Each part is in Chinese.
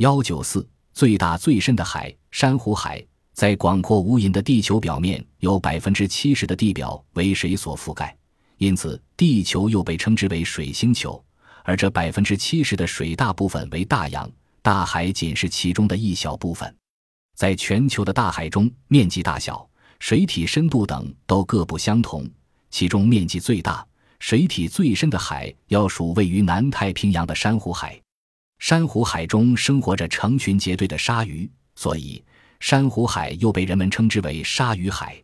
幺九四，最大最深的海——珊瑚海，在广阔无垠的地球表面，有百分之七十的地表为水所覆盖，因此地球又被称之为水星球。而这百分之七十的水大部分为大洋，大海仅是其中的一小部分。在全球的大海中，面积大小、水体深度等都各不相同。其中面积最大、水体最深的海，要数位于南太平洋的珊瑚海。珊瑚海中生活着成群结队的鲨鱼，所以珊瑚海又被人们称之为鲨鱼海。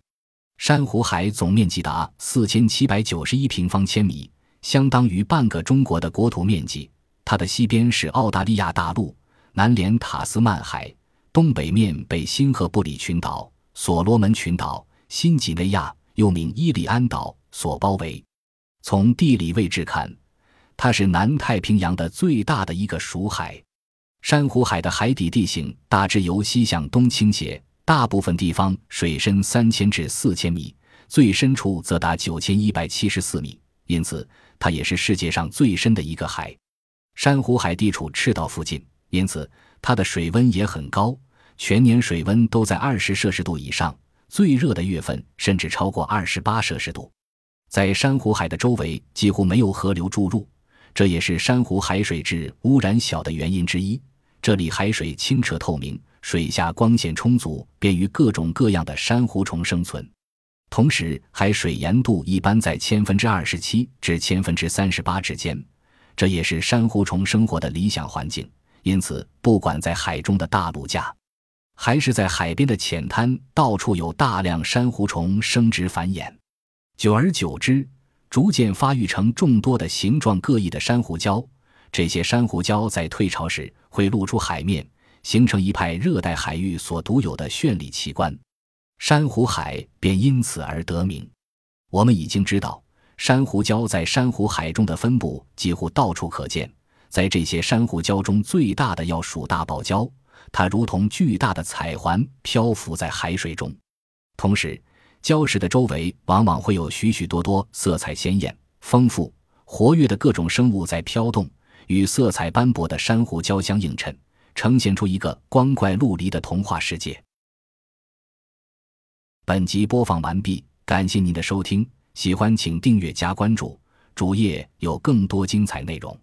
珊瑚海总面积达四千七百九十一平方千米，相当于半个中国的国土面积。它的西边是澳大利亚大陆，南连塔斯曼海，东北面被新赫布里群岛、所罗门群岛、新几内亚。又名伊利安岛所包围。从地理位置看，它是南太平洋的最大的一个属海。珊瑚海的海底地形大致由西向东倾斜，大部分地方水深三千至四千米，最深处则达九千一百七十四米，因此它也是世界上最深的一个海。珊瑚海地处赤道附近，因此它的水温也很高，全年水温都在二十摄氏度以上。最热的月份甚至超过二十八摄氏度，在珊瑚海的周围几乎没有河流注入，这也是珊瑚海水质污染小的原因之一。这里海水清澈透明，水下光线充足，便于各种各样的珊瑚虫生存。同时，海水盐度一般在千分之二十七至千分之三十八之间，这也是珊瑚虫生活的理想环境。因此，不管在海中的大陆架。还是在海边的浅滩，到处有大量珊瑚虫生殖繁衍，久而久之，逐渐发育成众多的形状各异的珊瑚礁。这些珊瑚礁在退潮时会露出海面，形成一派热带海域所独有的绚丽奇观，珊瑚海便因此而得名。我们已经知道，珊瑚礁在珊瑚海中的分布几乎到处可见，在这些珊瑚礁中，最大的要数大堡礁。它如同巨大的彩环漂浮在海水中，同时，礁石的周围往往会有许许多多色彩鲜艳、丰富、活跃的各种生物在飘动，与色彩斑驳的珊瑚礁相映衬，呈现出一个光怪陆离的童话世界。本集播放完毕，感谢您的收听，喜欢请订阅加关注，主页有更多精彩内容。